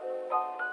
那、啊、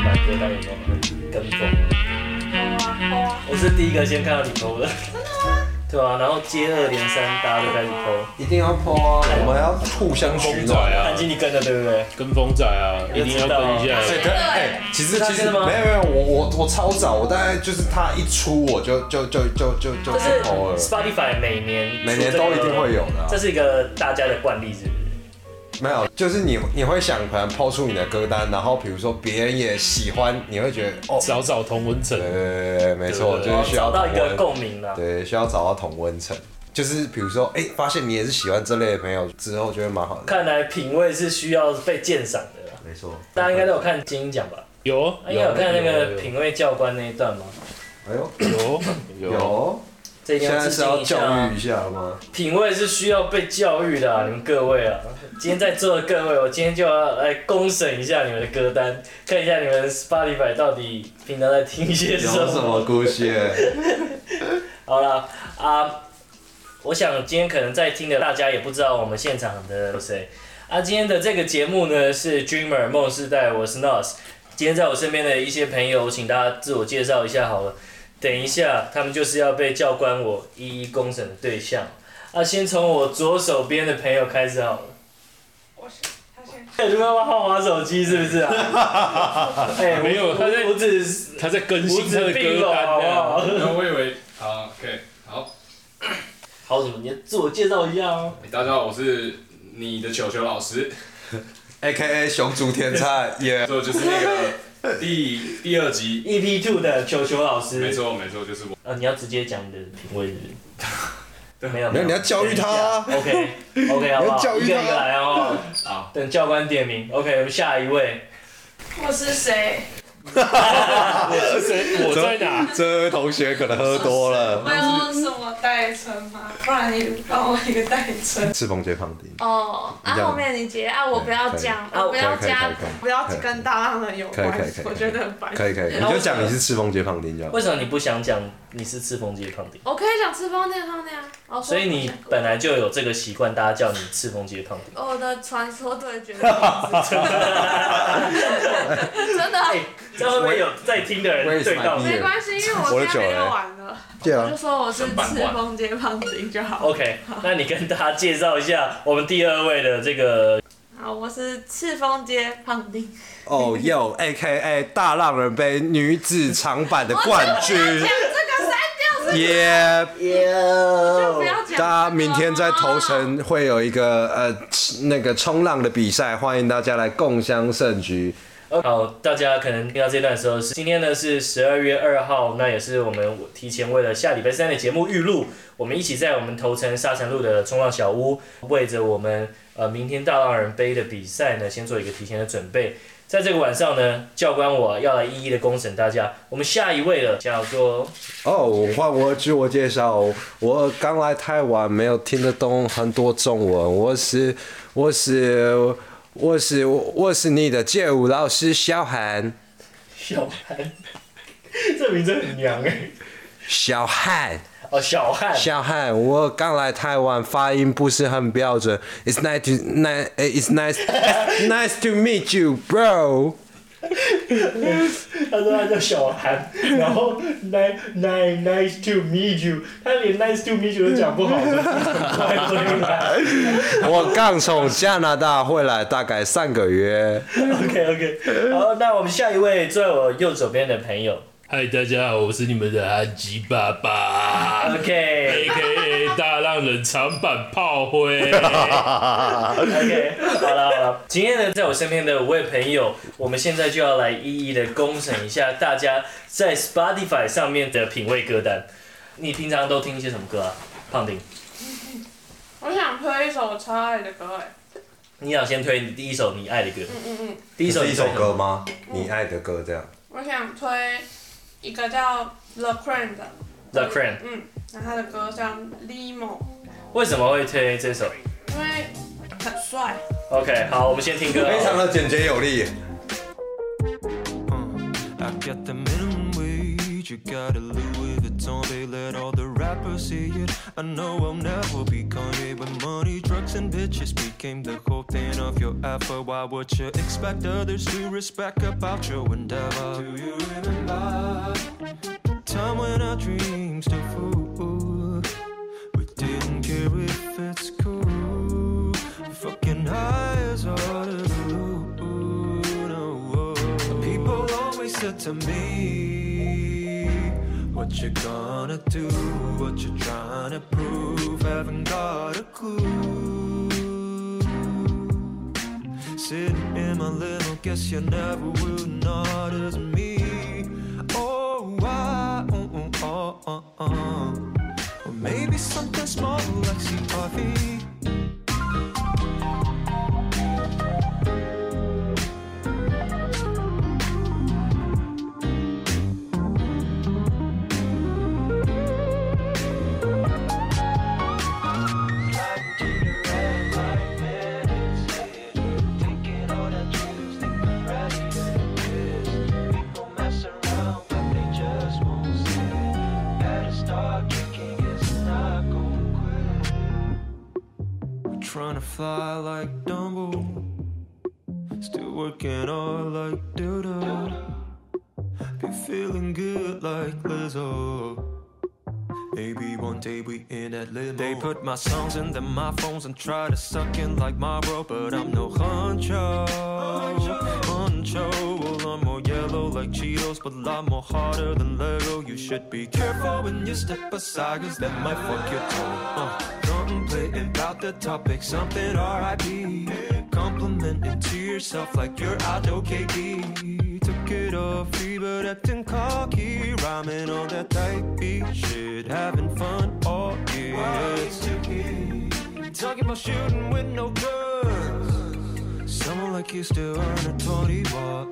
个 Spotify 歌单有没有跟风？我是第一个先看到你 po 的。真的吗？对啊，然后接二连三，大家都开始 po。一定要 po 啊！我们要互相取暖啊！安吉，你跟着对不对？跟风仔啊，一定要跟一下。对对，哎，其实其实没有没有，我我我超早，我大概就是他一出我就就就就就就去 po 了。Spotify 每年每年都一定会有的，这是一个大家的惯例？没有，就是你你会想可能抛出你的歌单，然后比如说别人也喜欢，你会觉得哦，找找同温层。对对对，没错，就是需要找到一个共鸣了。对，需要找到同温层，就是比如说，哎，发现你也是喜欢这类的朋友之后，觉得蛮好的。看来品味是需要被鉴赏的。没错，大家应该都有看金鹰奖吧？有，应该有看那个品味教官那一段吗？哎呦，有有。这现在是要教育一下吗？品味是需要被教育的，你们各位啊！今天在座的各位，我今天就要来公审一下你们的歌单，看一下你们 Spotify 到底平常在听些什么。有什么故事？好了啊，我想今天可能在听的大家也不知道我们现场的有谁啊。今天的这个节目呢是 Dreamer 梦世代，我是 Nos。今天在我身边的一些朋友，请大家自我介绍一下好了。等一下，他们就是要被教官我一一公审的对象。啊，先从我左手边的朋友开始好了。我先，他先。你们要好滑手机是不是啊？哎、欸，没有，他在，他在更新他的歌单。然后我以为，好，OK，好。好什么？你自我介绍一下哦。大家好，我是你的球球老师，AKA 熊族天菜，耶。这就是那个。第第二集 EP Two 的球球老师，没错没错，就是我。呃，你要直接讲你的品味是不是？没有没有，你要教育他。OK OK 好不好？一个一个来哦。好，等教官点名。OK，我们下一位。我是谁？我是谁？我在哪？这位同学可能喝多了。我有什么代称吗？不然你帮我一个代称。赤峰街胖丁。哦，啊后面你接啊，我不要讲，我不要加，不要跟大浪人有关系，我觉得很烦。可以可以，你就讲你是赤峰街胖丁就好。为什么你不想讲你是赤峰街胖丁？我可以讲赤峰街胖丁啊。所以你本来就有这个习惯，大家叫你赤峰街胖丁。我的传说对决。真的。这会不会有在听的人对到？没关系，因为我今天没有玩了。我就说我是赤峰街胖丁就好。OK，那你跟大家介绍一下我们第二位的这个。好，我是赤峰街胖丁。哦哟，AKA 大浪人杯女子长板的冠军。耶耶。大家明天在头城会有一个呃那个冲浪的比赛，欢迎大家来共襄盛举。好，大家可能听到这段的时候是今天呢是十二月二号，那也是我们提前为了下礼拜三的节目预录，我们一起在我们头城沙城路的冲浪小屋，为着我们呃明天大浪人杯的比赛呢，先做一个提前的准备。在这个晚上呢，教官我要来一一的公审大家。我们下一位了，叫做哦，换我自我介绍，我刚来台湾，没有听得懂很多中文，我是我是。我是我是你的街舞老师小韩，小韩，这名字很娘哎。小韩，哦小汉，小韩，我刚来台湾，发音不是很标准。It's nice to nice, it's nice, nice to meet you, bro. 他说他叫小韩，然后 nice nice nice to meet you，他连 nice to meet you 都讲不好，我刚从加拿大回来，大概三个月。OK OK，好，那我们下一位坐在我右手边的朋友。嗨，大家好，我是你们的韩吉爸爸。OK，A.K.A. 大浪人长板炮灰。OK，好了好了，今天呢，在我身边的五位朋友，我们现在就要来一一的公审一下大家在 Spotify 上面的品味歌单。你平常都听一些什么歌啊，胖丁？我想推一首我超爱的歌哎。你想先推你第一首你爱的歌？嗯嗯嗯。第一首是一首歌吗？你爱的歌这样。我想推。一个叫 The Crane 的 The Crane，嗯，然后他的歌叫 Limo。为什么会推这首？因为很帅。OK，好，我们先听歌。非常的简洁有力。you got a Louis Vuitton, they let all the rappers see it. I know I'll never be Kanye, but money, drugs, and bitches became the whole thing of your effort. Why would you expect others to respect about your endeavor? Do you remember time when our dreams to fool? We didn't care if it's cool, fucking high as all the blue. No, people always said to me. What you gonna do? What you trying to prove? Haven't got a clue. Sitting in my little guess you never will not as me. Oh, why? oh, oh, oh, oh. Or maybe something small like coffee. fly like Dumbo. Still working hard like Dildo. Be feeling good like Lizzo. Maybe one day we in that limo. They put my songs in their my phones and try to suck in like Marlboro, but I'm no honcho. Honcho, well I'm more yellow like Cheetos, but a lot more harder than Lego. You should be careful when you step aside, cause that might fuck your toe. Uh contemplating about the topic, something R.I.P. Complimenting to yourself like you're out OKD. Took it all free but acting cocky, rhyming on that type beat shit, having fun all year. It's Talking about shooting with no guns. Someone like you still earn a 21.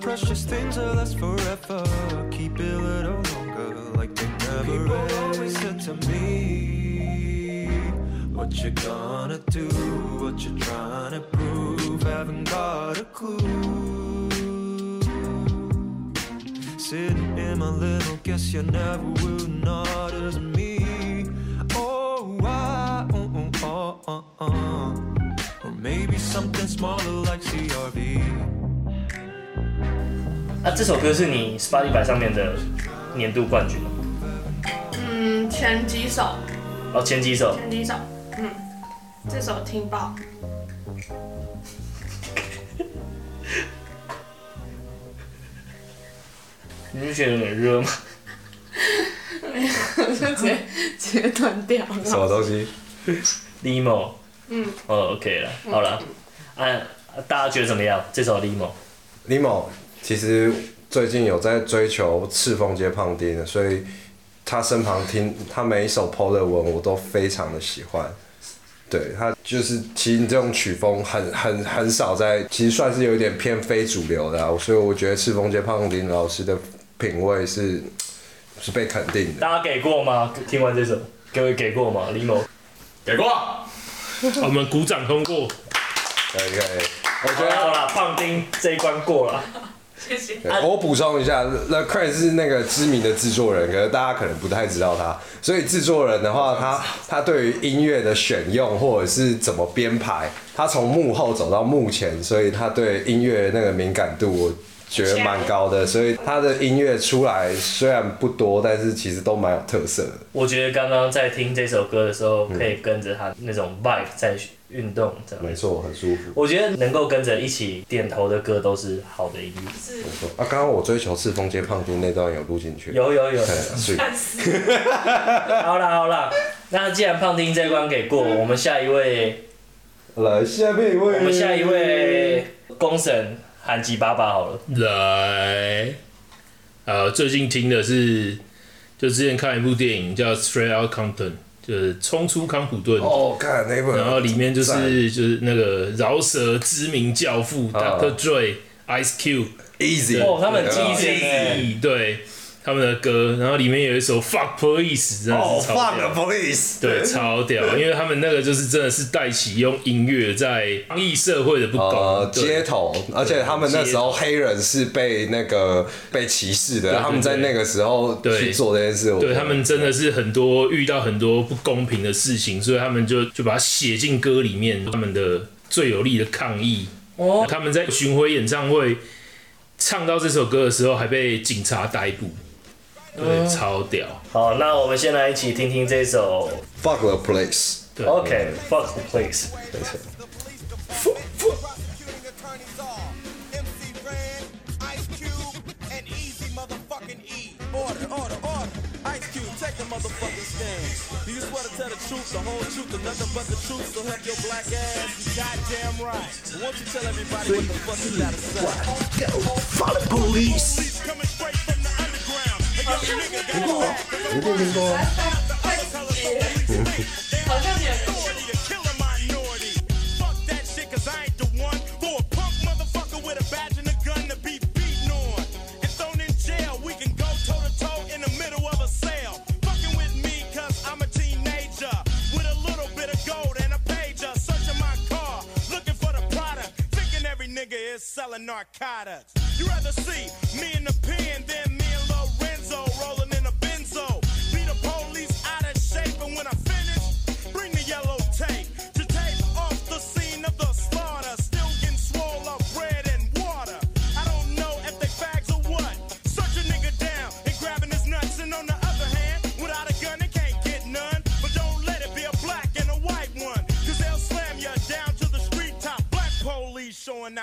Precious things that last forever. Keep it a little longer, like they 啊，这首歌是你 Spotify 上面的年度冠军嗯， 前几首。哦，前几首。前几首，嗯，这首听爆。你不觉得有点热吗？没有，我就直接直接断掉。什么东西？Limo。嗯。哦，OK 了，好了，啊，大家觉得怎么样？这首 Limo？Limo。其实最近有在追求赤峰街胖丁，所以他身旁听他每一首 PO 的文我都非常的喜欢。对，他就是其实这种曲风很很很少在，其实算是有点偏非主流的，啊，所以我觉得赤峰街胖丁老师的品味是是被肯定的。大家给过吗？听完这首，各位给过吗？Limo 给过，我们鼓掌通过。可以可以，我觉得好了，胖丁这一关过了。谢谢。我补充一下，The Craze 是那个知名的制作人，可是大家可能不太知道他。所以制作人的话，他他对于音乐的选用或者是怎么编排，他从幕后走到幕前，所以他对音乐那个敏感度，我觉得蛮高的。所以他的音乐出来虽然不多，但是其实都蛮有特色的。我觉得刚刚在听这首歌的时候，可以跟着他那种 vibe 在。运动这样没错，很舒服。我觉得能够跟着一起点头的歌都是好的音乐。是。没错啊，刚刚我追求赤峰街胖丁那段有录进去。有有有。是。好啦好啦，那既然胖丁这关给过，我们下一位。来下面一位。我们下一位公审韩吉爸爸好了。来。呃，最近听的是，就之前看一部电影叫《Straight Outta Compton》。就是冲出康普顿。哦，看那部，然后里面就是就是那个饶舌知名教父 Dr. Dre、Ice Cube、Easy，哦，他们很经典，对他们的歌，然后里面有一首 Fuck Police，真的是超屌，Fuck Police，对，超屌，因为他们那个就是真的是带起用音乐在抗议社会的不公，街头，而且他们那时候黑人是被那个被歧视的，他们在那个时候去做这件事，对他们真的是很多遇到很多不公平的事情，所以他们就就把它写进歌里面，他们的最有力的抗议。哦，他们在巡回演唱会唱到这首歌的时候，还被警察逮捕。对，嗯、超屌。好，那我们先来一起听听这首《Fuck the Place》。OK，Fuck the Place。没错。好像听 过，一定听过。好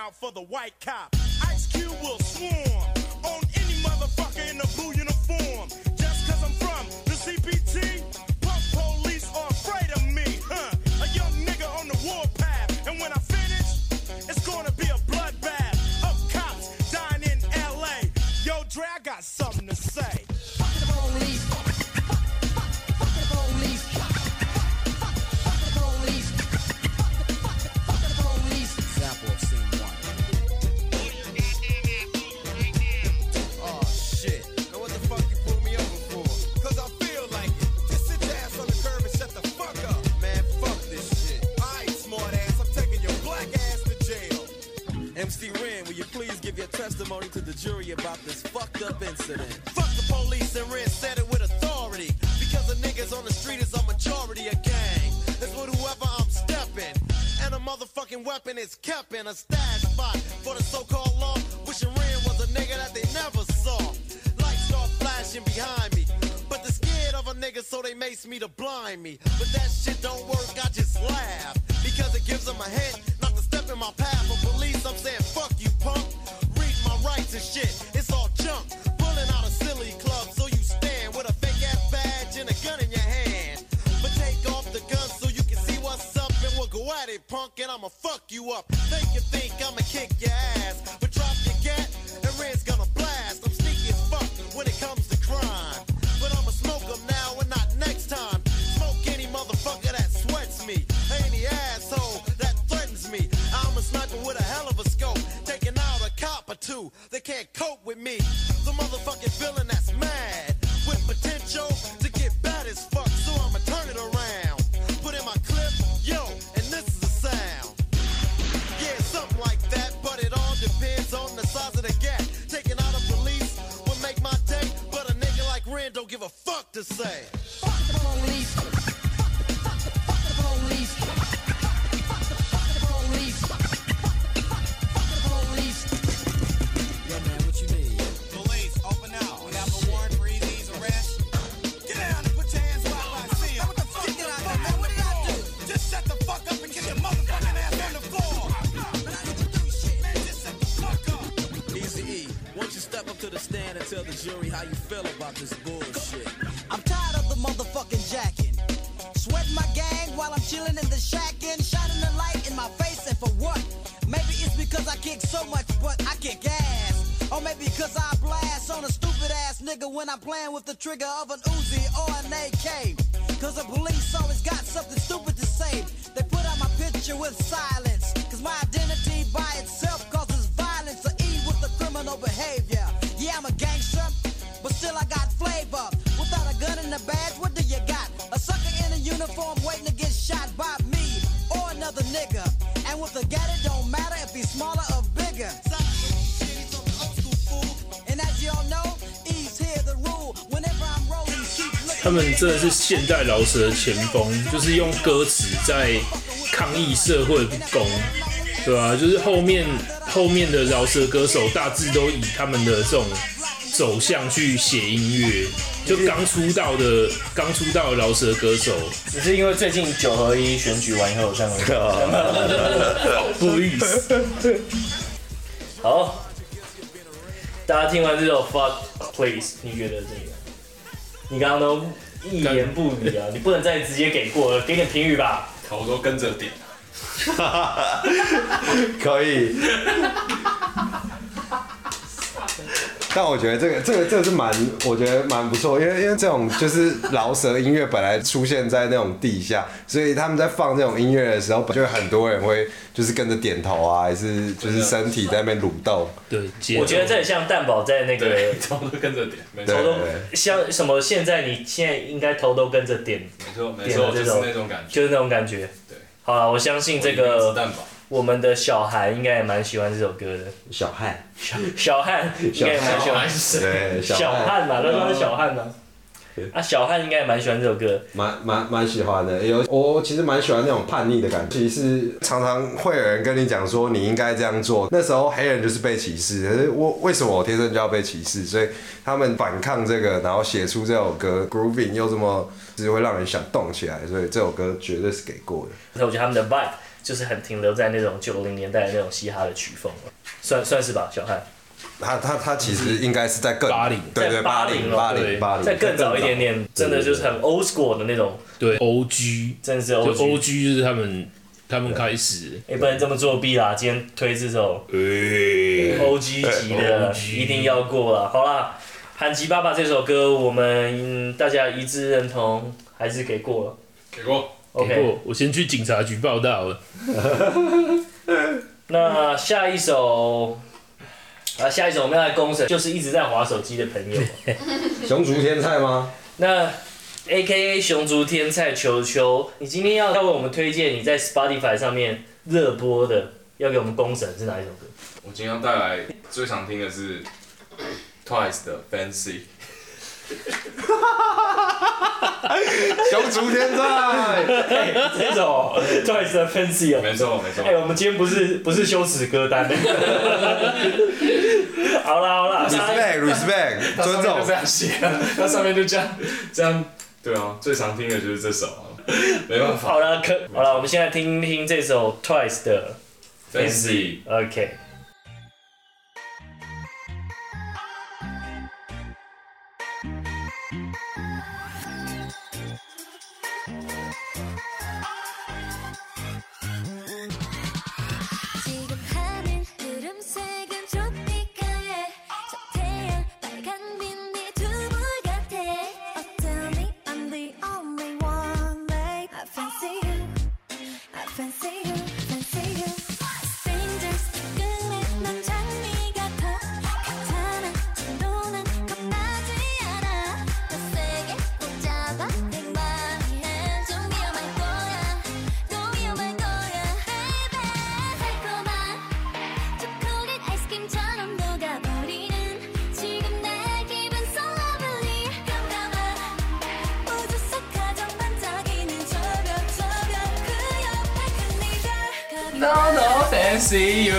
out for the white cop. Ice Cube will swarm on any motherfucker in a blue uniform. weapon is kept in a stash spot for the so-called law. Wishing Ren was a nigga that they never saw. Lights start flashing behind me, but they're scared of a nigga, so they mace me to blind me. But that shit don't work. I just laugh because it gives them a hint not to step in my path. But police, I'm saying fuck you, punk. Read my rights and shit. It's all junk, pulling out a silly. Club I'ma fuck you up. Think you think I'ma kick your ass, but drop your gat, and Red's gonna blast. I'm sneaky as fuck when it comes to crime, but I'ma smoke them now and not next time. Smoke any motherfucker that sweats me, any asshole that threatens me. I'm a sniper with a hell of a scope, taking out a cop or two that can't cope with me. The motherfucking villain trigger of an Uzi or an AK. Cause the police always got 们真的是现代饶舌的前锋，就是用歌词在抗议社会不公，对吧、啊？就是后面后面的饶舌歌手大致都以他们的这种走向去写音乐，就刚出道的刚出道的饶舌歌手，只是因为最近九合一选举完以后，这样不好意思。好，大家听完这首 Fuck Please，你觉得这个？你刚刚都一言不语啊！你不能再直接给过了，给点评语吧。头都跟着点，可以。但我觉得这个这个这个是蛮，我觉得蛮不错，因为因为这种就是饶舌音乐本来出现在那种地下，所以他们在放这种音乐的时候，就很多人会就是跟着点头啊，还是就是身体在那边蠕动。对，我觉得这很像蛋堡在那个头都 跟着点，头都像什么？现在你现在应该头都跟着点，没错没错，就是那种感觉，就是那种感觉。对，好了，我相信这个。我们的小韩应该也蛮喜欢这首歌的。小汉，小小汉应该也蛮喜欢。对，小汉嘛，那都是小汉嘛。啊，小汉应该也蛮喜欢这首歌。蛮蛮蛮喜欢的，有我其实蛮喜欢那种叛逆的感觉。其实常常会有人跟你讲说你应该这样做。那时候黑人就是被歧视，可是我为什么我天生就要被歧视？所以他们反抗这个，然后写出这首歌，grooving 又这么，就是会让人想动起来。所以这首歌绝对是给过的。那我觉得他们的 vibe。就是很停留在那种九零年代的那种嘻哈的曲风，算算是吧，小汉。他他他其实应该是在更八零，对对八零八零八零，再更早一点点，真的就是很 old school 的那种。对，OG，真的是 OG。OG 就是他们他们开始。也不能这么作弊啦，今天推这首 OG 级的，一定要过了。好啦，韩吉爸爸这首歌，我们大家一致认同，还是给过了。给过。OK，我先去警察局报道了。那下一首啊，下一首我们要来公审，就是一直在划手机的朋友。熊竹天菜吗？那 AKA 熊竹天菜球球，你今天要要为我们推荐你在 Spotify 上面热播的，要给我们公审是哪一首歌？我今天要带来最常听的是 Twice 的 Fancy。熊族天在，哎，这首 Twice 的 Fancy 哦，没错没错。哎，我们今天不是不是羞耻歌单。好了好了，respect respect，尊重。这样写，那上面就这样这样，对啊，最常听的就是这首，没办法。好了，可好了，我们现在听听这首 Twice 的 Fancy，OK。No no fancy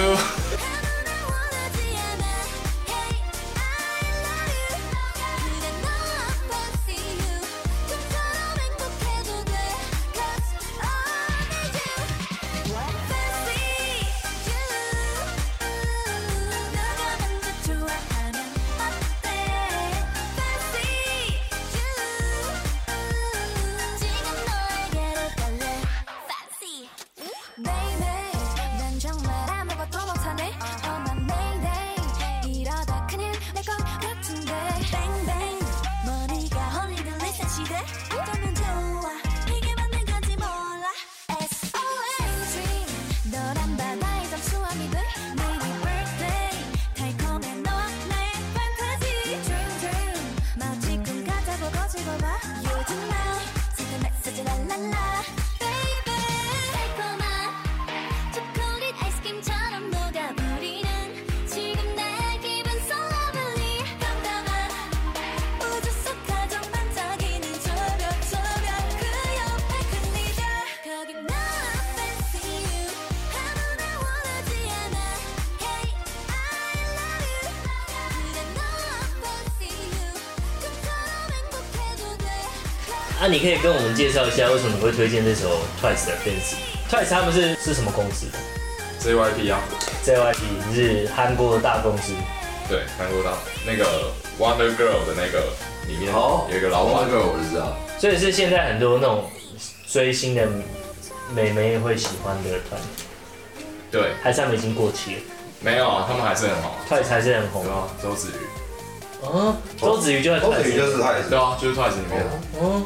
you。那、啊、你可以跟我们介绍一下，为什么你会推荐这首 Twice 的 Fancy？Twice 他们是是什么公司？JYP 啊，JYP 是韩国的大公司。对，韩国大那个 Wonder Girl 的那个里面有一个老板。Wonder Girl 我就知道。所以是现在很多那种追星的美眉会喜欢的团。对。还是他们已经过期了？没有啊，他们还是很好。Twice 还是很红啊，周子瑜。哦，周子瑜就在 Twice。周子瑜就是 Twice。对啊，就是 Twice 里面的。哦。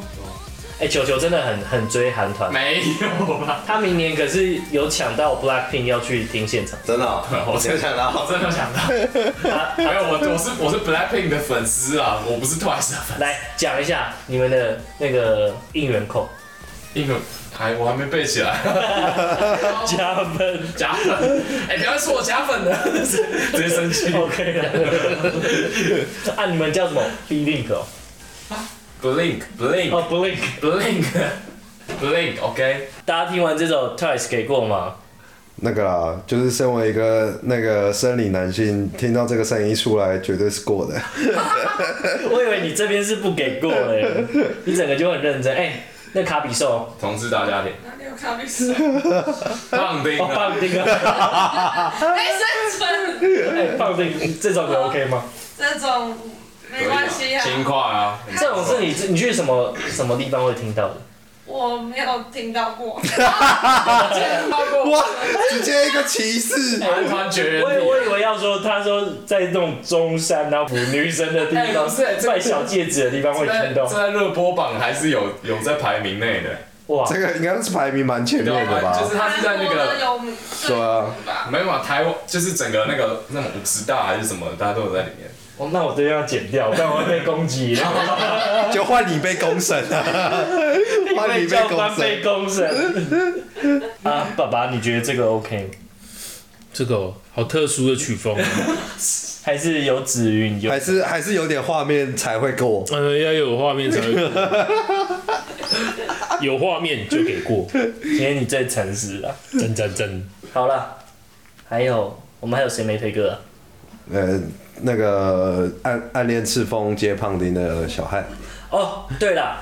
哎，球球真的很很追韩团，没有吧？他明年可是有抢到 Blackpink 要去听现场，真的、喔，我真的抢到，我真的抢到。没有，我我是我是 Blackpink 的粉丝啊，我不是 Twice 的粉丝。来讲一下你们的那个应援扣，应援还我还没背起来。加分加分，哎、欸，不要说我加粉的，直接生气。OK 了。啊，你们叫什么？BLINK 哦。Blink Blink 哦、oh, Blink Blink Blink OK，大家听完这首 Twice 给过吗？那个啦，就是身为一个那个生理男性，听到这个声音出来，绝对是过的。我以为你这边是不给过的，你整个就很认真。哎、欸，那卡比兽，同志大家庭，哪里有卡比兽？棒丁啊，棒丁啊，没生存。哎，棒丁这种你 OK 吗？这种。没关系啊，轻快啊！这种是你你去什么什么地方会听到的？我没有听到过。哇，直接一个歧视！团团绝。我我以为要说，他说在那种中山然后补女生的地方，卖小戒指的地方会听到。这在热播榜还是有有在排名内的。哇，这个应该是排名蛮前面的吧？就是他是在那个。对啊。没有啊，台湾就是整个那个那种五十大还是什么，大家都有在里面。哦，那我这边要剪掉，不然我会被攻击。就换你被公审了，换你被公审。啊，爸爸，你觉得这个 OK？这个好特殊的曲风，还是有紫韵，还是还是有点画面才会过。嗯，要有画面才会过。有画面就给过。今天你最诚实了，真真真。好了，还有我们还有谁没推歌啊？呃。那个暗暗恋赤峰接胖丁的小汉。哦，对了，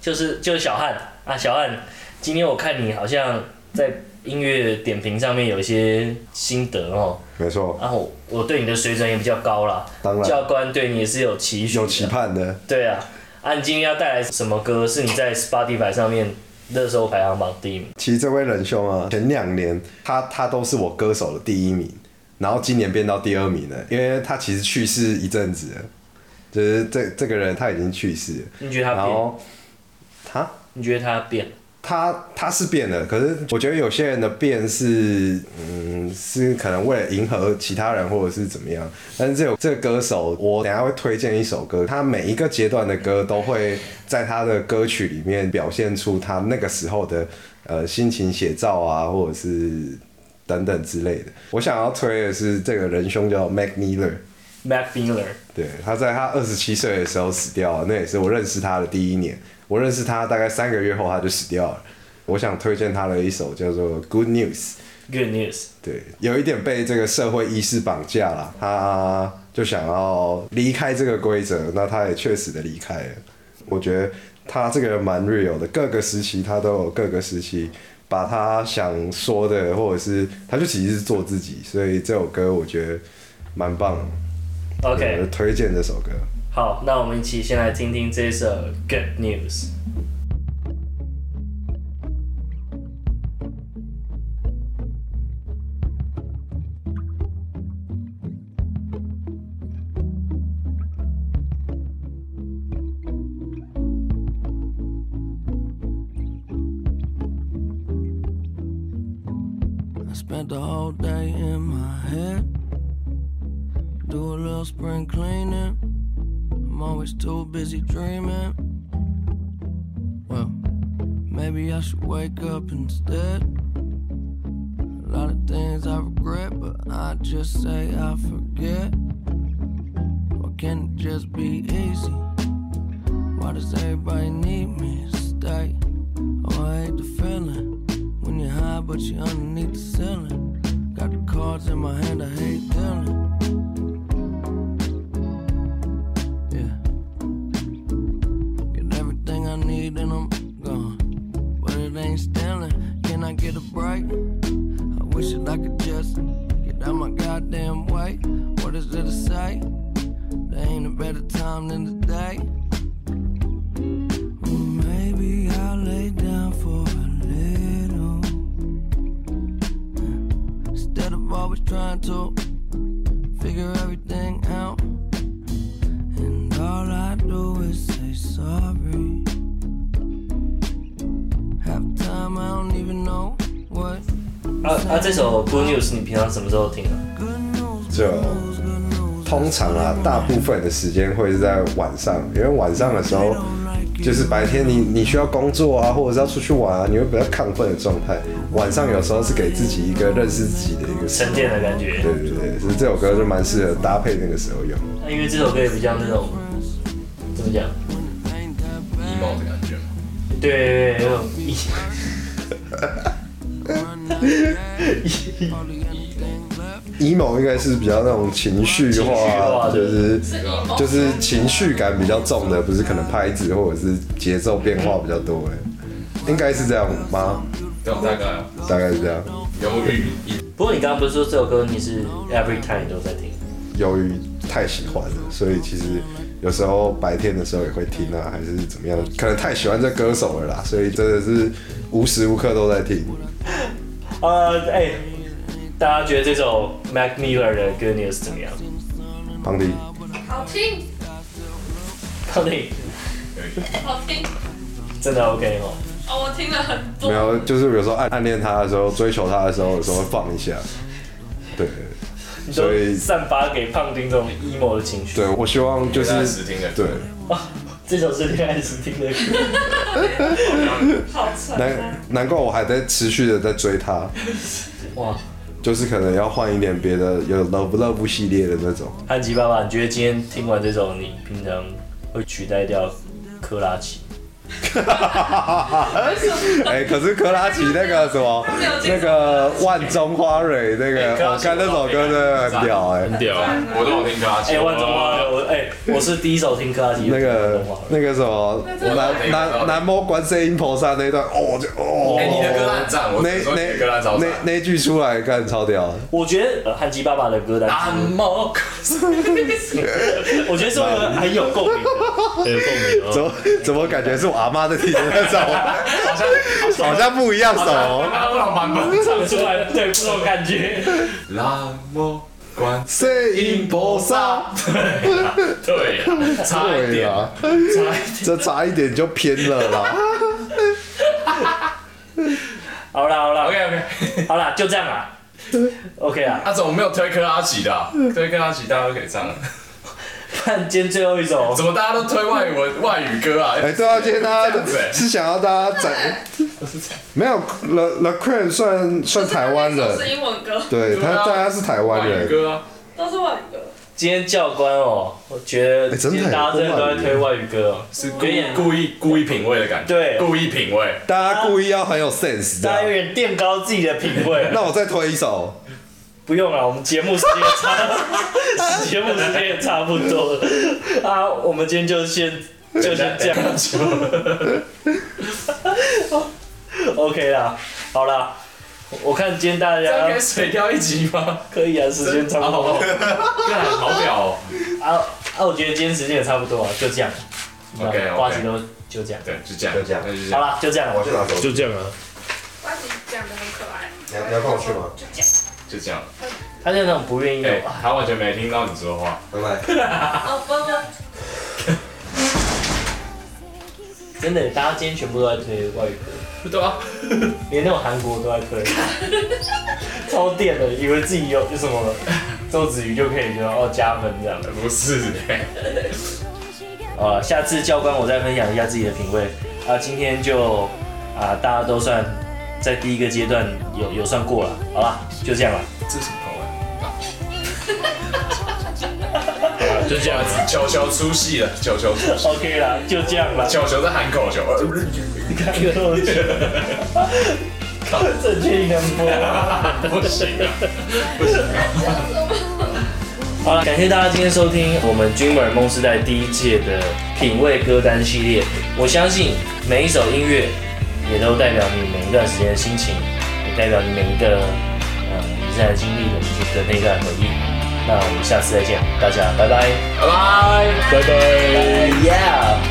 就是就是小汉啊，小汉，今天我看你好像在音乐点评上面有一些心得哦。没错。然后我对你的水准也比较高啦。当然。教官对你也是有期许。有期盼的。对啊，啊，你今天要带来什么歌？是你在 Spotify 上面热搜排行榜第一名？其实这位仁兄啊，前两年他他都是我歌手的第一名。然后今年变到第二名了，因为他其实去世一阵子了，就是这这个人他已经去世了。你觉得他变？然后他？你觉得他变？他他是变了，可是我觉得有些人的变是，嗯，是可能为了迎合其他人或者是怎么样。但是这个这个歌手，我等下会推荐一首歌，他每一个阶段的歌都会在他的歌曲里面表现出他那个时候的呃心情写照啊，或者是。等等之类的，我想要推的是这个仁兄叫 Mac Miller。Mac Miller，对，他在他二十七岁的时候死掉了，那也是我认识他的第一年。我认识他大概三个月后他就死掉了。我想推荐他的一首叫做 Good News，Good news。对，有一点被这个社会意识绑架了，他就想要离开这个规则，那他也确实的离开了。我觉得他这个人蛮 real 的，各个时期他都有各个时期把他想说的，或者是他就其实是做自己，所以这首歌我觉得蛮棒的。OK，推荐这首歌。好，那我们一起先来听听这首 Good News。just be easy. Why does everybody need me stay? Oh, I hate the feeling when you're high, but you're underneath the ceiling. Got the cards in my hand, I hate dealing. 平常什么时候听啊？就通常啊，大部分的时间会是在晚上，因为晚上的时候就是白天你你需要工作啊，或者是要出去玩啊，你会比较亢奋的状态。晚上有时候是给自己一个认识自己的一个沉淀的感觉。对对对，所以这首歌就蛮适合搭配那个时候用。那因为这首歌也比较那种怎么讲，emo 的感觉。对对对，有种 emo 应该是比较那种情绪化，就是就是情绪感比较重的，不是可能拍子或者是节奏变化比较多的，应该是这样吗？对，大概大概是这样。忧郁。不过你刚刚不是说这首歌你是 every time 都在听？由于太喜欢了，所以其实有时候白天的时候也会听啊，还是怎么样？可能太喜欢这歌手了啦，所以真的是无时无刻都在听。呃，哎、欸，大家觉得这首 Mac Miller 的 Good News 怎么样？胖丁，好听。胖丁，好听。真的 OK 哦。哦，我听了很多。没有，就是有时候暗暗恋他的时候，追求他的时候，有时候会放一下。对。所以散发给胖丁这种 emo 的情绪。对，我希望就是对。这首是恋爱时听的歌，好惨。难难怪我还在持续的在追他，哇，就是可能要换一点别的，有 Love Love 系列的那种。安吉爸爸，你觉得今天听完这首，你平常会取代掉珂拉琪？哎，可是克拉奇那个什么，那个万中花蕊那个，我看那首歌真的很屌哎，很屌，我都有听克拉奇。哎，万中花蕊，我哎，我是第一首听克拉奇。那个那个什么，南南南无观世音菩萨那一段，哦就哦。哎，你的歌很赞，我那那那那句出来看超屌。我觉得汉吉爸爸的歌单，南无，我觉得是很有共鸣，很有共鸣。怎么怎么感觉是我？阿妈在听的那首，好像好像不一样手，不同版本唱出来的，对，不同感觉。南无观世音菩萨，对呀，差一点，差一点，这差一点就偏了啦。好了好了，OK OK，好了，就这样啦。OK 啊，他怎么没有推克拉奇的？推克拉奇大家都可以唱。看今天最后一首，怎么大家都推外文外语歌啊？哎，对啊，今天大家是想要大家展，没有 The The Cran 算算台湾人，是英文歌，对他大家是台湾人，歌啊，都是外语歌。今天教官哦，我觉得今天大家真的都在推外语歌哦，是故意故意故意品味的感觉，对，故意品味，大家故意要很有 sense，大家有点垫高自己的品味。那我再推一首，不用了，我们节目时间差，节目时间也差不多了啊，我们今天就先就先这样，OK 啦，好啦。我看今天大家可以水掉一集吗？可以啊，时间差不多。干，好屌哦！啊啊，我觉得今天时间也差不多啊，就这样。OK，瓜子都就这样。对，就这样，就这样，那就这样。好了，就这样。我去拿手。就这样啊。瓜子讲的很可爱。你要你要跟我去吗？就这样。就这样。他现在那种不愿意。哎，他完全没听到你说话。拜拜。哦不不。真的，大家今天全部都在推外语歌。对啊，连那种韩国都在推，超电的，以为自己有有什么周子瑜就可以就哦加分这样的，不是的。啊，下次教官我再分享一下自己的品味啊，今天就啊大家都算在第一个阶段有有算过了，好吧，就这样了。这是什么口味？就这样子，球球出戏了，球球出戏。OK 啦，就这样吧。球球在喊口球。你看这个逻辑，正确音能播不行啊，不行啊。好了，感谢大家今天收听我们 Dreamer 梦时代第一届的品味歌单系列。我相信每一首音乐也都代表你每一段时间的心情，也代表你每一个呃你现在经历的的那段回忆。那我们下次再见，大家拜拜，拜拜，拜拜。Yeah。